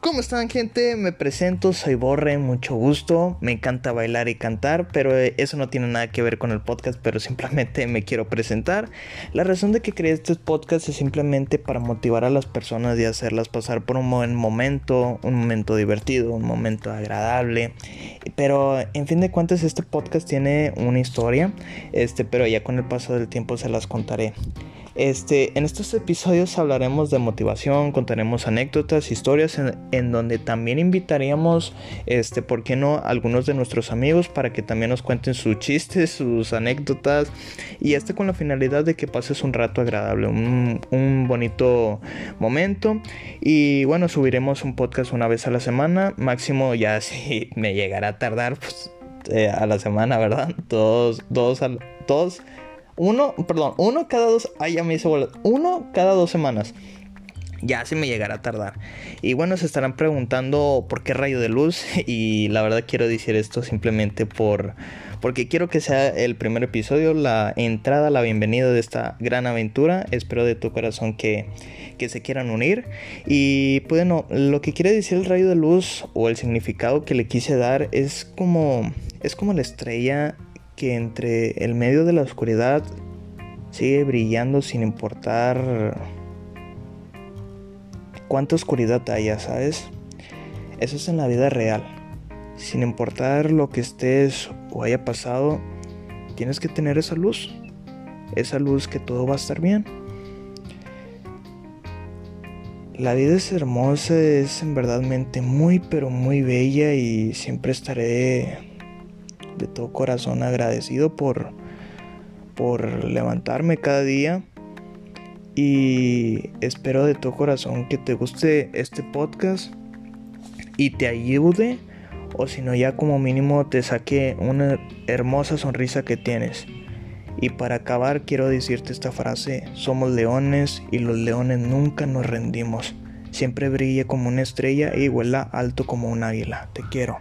¿Cómo están gente? Me presento, soy Borre, mucho gusto. Me encanta bailar y cantar, pero eh, eso no tiene nada que ver con el podcast, pero simplemente me quiero presentar. La razón de que creé este podcast es simplemente para motivar a las personas y hacerlas pasar por un buen momento, un momento divertido, un momento agradable. Pero en fin de cuentas este podcast tiene una historia, este, pero ya con el paso del tiempo se las contaré. Este, en estos episodios hablaremos de motivación, contaremos anécdotas, historias en, donde también invitaríamos, este, ¿por qué no?, algunos de nuestros amigos para que también nos cuenten sus chistes, sus anécdotas y este con la finalidad de que pases un rato agradable, un, bonito momento y bueno, subiremos un podcast una vez a la semana, máximo ya si me llegará a tardar, pues eh, a la semana, ¿verdad? Todos, dos, todos uno, perdón, uno cada dos. Ay, ya me hice Uno cada dos semanas. Ya se me llegará a tardar. Y bueno, se estarán preguntando por qué rayo de luz. Y la verdad quiero decir esto simplemente por. Porque quiero que sea el primer episodio, la entrada, la bienvenida de esta gran aventura. Espero de tu corazón que, que se quieran unir. Y bueno, lo que quiere decir el rayo de luz o el significado que le quise dar es como. Es como la estrella que entre el medio de la oscuridad sigue brillando sin importar cuánta oscuridad haya, ¿sabes? Eso es en la vida real. Sin importar lo que estés o haya pasado, tienes que tener esa luz. Esa luz que todo va a estar bien. La vida es hermosa, es en verdadmente muy pero muy bella y siempre estaré de todo corazón agradecido por, por levantarme cada día. Y espero de todo corazón que te guste este podcast y te ayude. O si no, ya como mínimo te saque una hermosa sonrisa que tienes. Y para acabar quiero decirte esta frase, somos leones y los leones nunca nos rendimos. Siempre brille como una estrella y vuela alto como un águila. Te quiero.